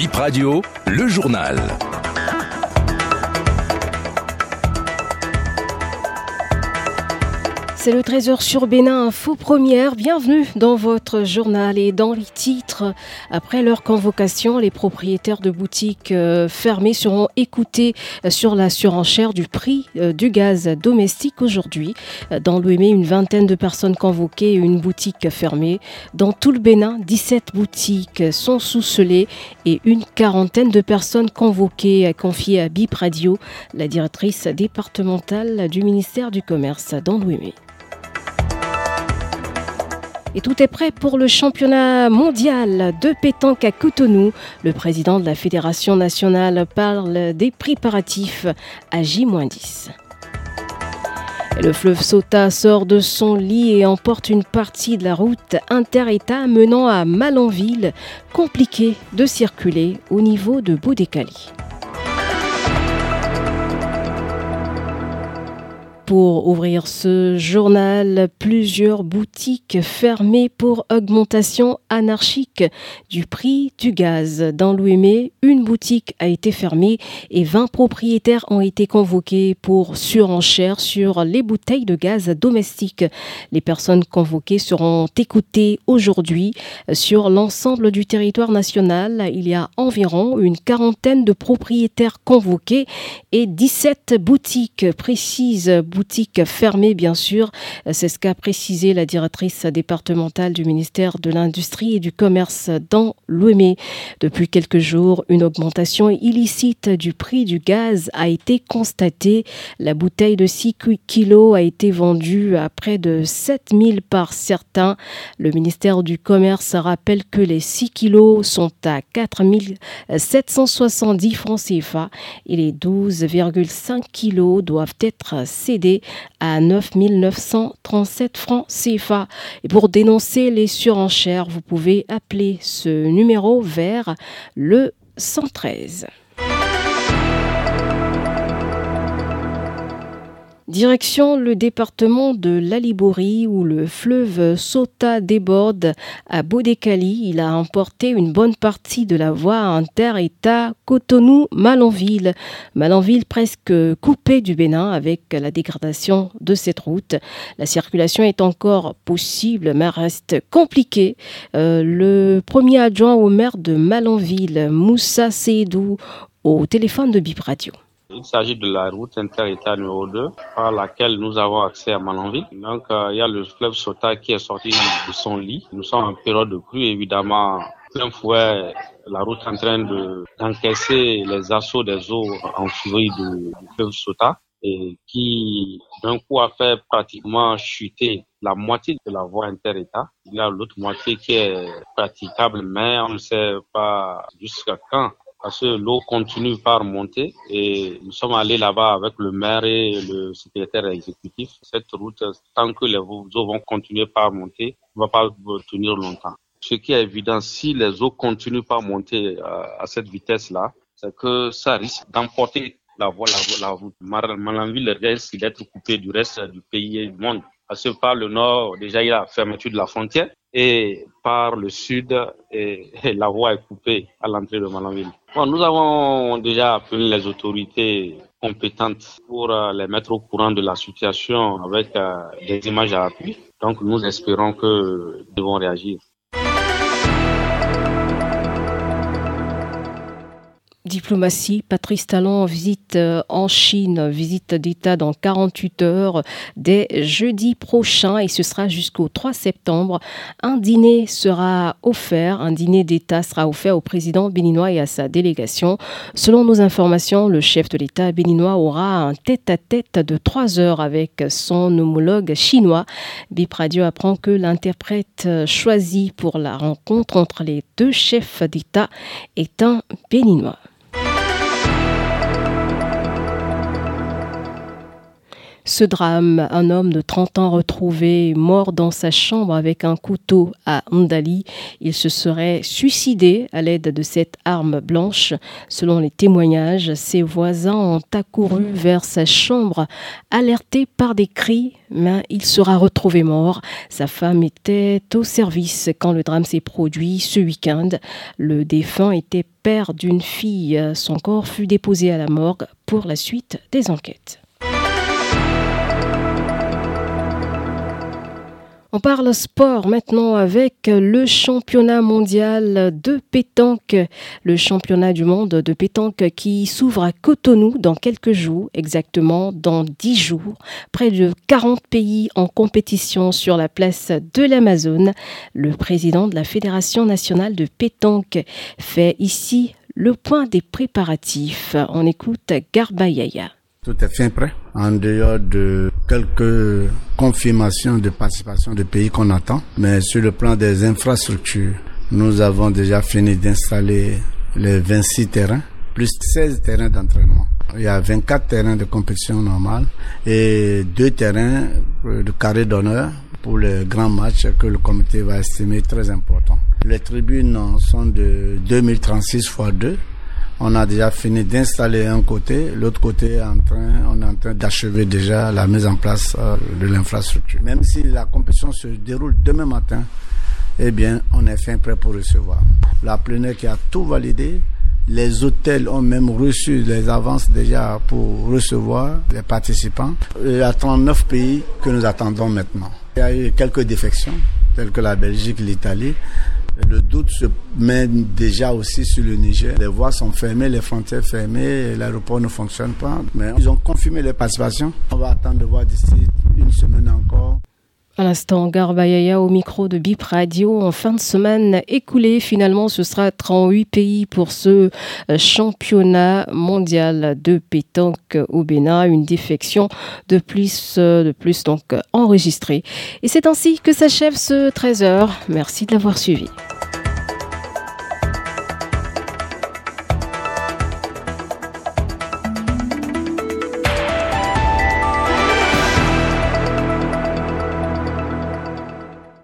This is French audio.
Bip Radio, le journal. C'est le Trésor sur Bénin, info première. Bienvenue dans votre journal et dans les titres. Après leur convocation, les propriétaires de boutiques euh, fermées seront écoutés euh, sur la surenchère du prix euh, du gaz domestique aujourd'hui. Dans l'OME, une vingtaine de personnes convoquées et une boutique fermée. Dans tout le Bénin, 17 boutiques sont sous scellés et une quarantaine de personnes convoquées, confiées à BIP Radio, la directrice départementale du ministère du Commerce dans. Et tout est prêt pour le championnat mondial de pétanque à Cotonou. Le président de la Fédération nationale parle des préparatifs à J-10. Le fleuve Sota sort de son lit et emporte une partie de la route inter-État menant à Malanville, compliqué de circuler au niveau de Boudécali. Pour ouvrir ce journal, plusieurs boutiques fermées pour augmentation anarchique du prix du gaz. Dans l'Ouémé, une boutique a été fermée et 20 propriétaires ont été convoqués pour surenchère sur les bouteilles de gaz domestiques. Les personnes convoquées seront écoutées aujourd'hui sur l'ensemble du territoire national. Il y a environ une quarantaine de propriétaires convoqués et 17 boutiques précises boutique fermée, bien sûr. C'est ce qu'a précisé la directrice départementale du ministère de l'Industrie et du Commerce dans l'OME. Depuis quelques jours, une augmentation illicite du prix du gaz a été constatée. La bouteille de 6 kilos a été vendue à près de 7000 par certains. Le ministère du Commerce rappelle que les 6 kilos sont à 4770 francs CFA et les 12,5 kilos doivent être cédés à 9 937 francs CFA. Et pour dénoncer les surenchères, vous pouvez appeler ce numéro vers le 113. Direction le département de l'Alibori où le fleuve Sota déborde à Bodekali. Il a emporté une bonne partie de la voie inter-État Cotonou-Malanville. Malanville presque coupée du Bénin avec la dégradation de cette route. La circulation est encore possible mais reste compliquée. Euh, le premier adjoint au maire de Malanville, Moussa Seydou, au téléphone de Bip Radio. Il s'agit de la route inter-État numéro 2 par laquelle nous avons accès à Malanville. Donc, euh, il y a le fleuve Sota qui est sorti de son lit. Nous sommes en période de crue, évidemment. Plein fouet, la route est en train d'encaisser les assauts des eaux en furie du, fleuve Sota et qui d'un coup a fait pratiquement chuter la moitié de la voie inter-État. Il y a l'autre moitié qui est praticable, mais on ne sait pas jusqu'à quand parce que l'eau continue par monter et nous sommes allés là-bas avec le maire et le secrétaire exécutif. Cette route, tant que les eaux vont continuer par monter, ne va pas tenir longtemps. Ce qui est évident, si les eaux continuent par monter euh, à, cette vitesse-là, c'est que ça risque d'emporter la voie, la, la route. Malanville risque d'être coupé du reste du pays et du monde. Parce que par le nord, déjà, il y a la fermeture de la frontière et par le sud, et, la voie est coupée à l'entrée de Malanville. Nous avons déjà appelé les autorités compétentes pour euh, les mettre au courant de la situation avec euh, des images à appui. Donc nous espérons que devons réagir. Diplomatie, Patrice Talon visite euh, en Chine, visite d'État dans 48 heures dès jeudi prochain et ce sera jusqu'au 3 septembre. Un dîner sera offert, un dîner d'État sera offert au président béninois et à sa délégation. Selon nos informations, le chef de l'État béninois aura un tête-à-tête de 3 heures avec son homologue chinois. Bip Radio apprend que l'interprète choisi pour la rencontre entre les deux chefs d'État est un béninois. Ce drame, un homme de 30 ans retrouvé mort dans sa chambre avec un couteau à Ndali. Il se serait suicidé à l'aide de cette arme blanche. Selon les témoignages, ses voisins ont accouru vers sa chambre, alertés par des cris, mais il sera retrouvé mort. Sa femme était au service quand le drame s'est produit ce week-end. Le défunt était père d'une fille. Son corps fut déposé à la morgue pour la suite des enquêtes. On parle sport maintenant avec le championnat mondial de pétanque, le championnat du monde de pétanque qui s'ouvre à Cotonou dans quelques jours, exactement dans dix jours. Près de 40 pays en compétition sur la place de l'Amazone. Le président de la Fédération nationale de pétanque fait ici le point des préparatifs. On écoute Garba Yaya. Tout est fin prêt, en dehors de quelques confirmations de participation de pays qu'on attend. Mais sur le plan des infrastructures, nous avons déjà fini d'installer les 26 terrains, plus 16 terrains d'entraînement. Il y a 24 terrains de compétition normale et deux terrains de carré d'honneur pour les grands matchs que le comité va estimer très importants. Les tribunes sont de 2036 x 2 on a déjà fini d'installer un côté, l'autre côté en train, on est en train d'achever déjà la mise en place euh, de l'infrastructure. Même si la compétition se déroule demain matin, eh bien, on est fin prêt pour recevoir. La plénière qui a tout validé, les hôtels ont même reçu les avances déjà pour recevoir les participants. Il y a 39 pays que nous attendons maintenant. Il y a eu quelques défections, telles que la Belgique, l'Italie. Le doute se met déjà aussi sur le Niger. Les voies sont fermées, les frontières fermées, l'aéroport ne fonctionne pas. Mais ils ont confirmé les participations. On va attendre de voir d'ici une semaine encore. À l'instant, Garbayaya au micro de Bip Radio. En fin de semaine écoulée, finalement, ce sera 38 pays pour ce euh, championnat mondial de pétanque au Bénin. Une défection de plus, euh, de plus donc enregistrée. Et c'est ainsi que s'achève ce 13h. Merci de l'avoir suivi.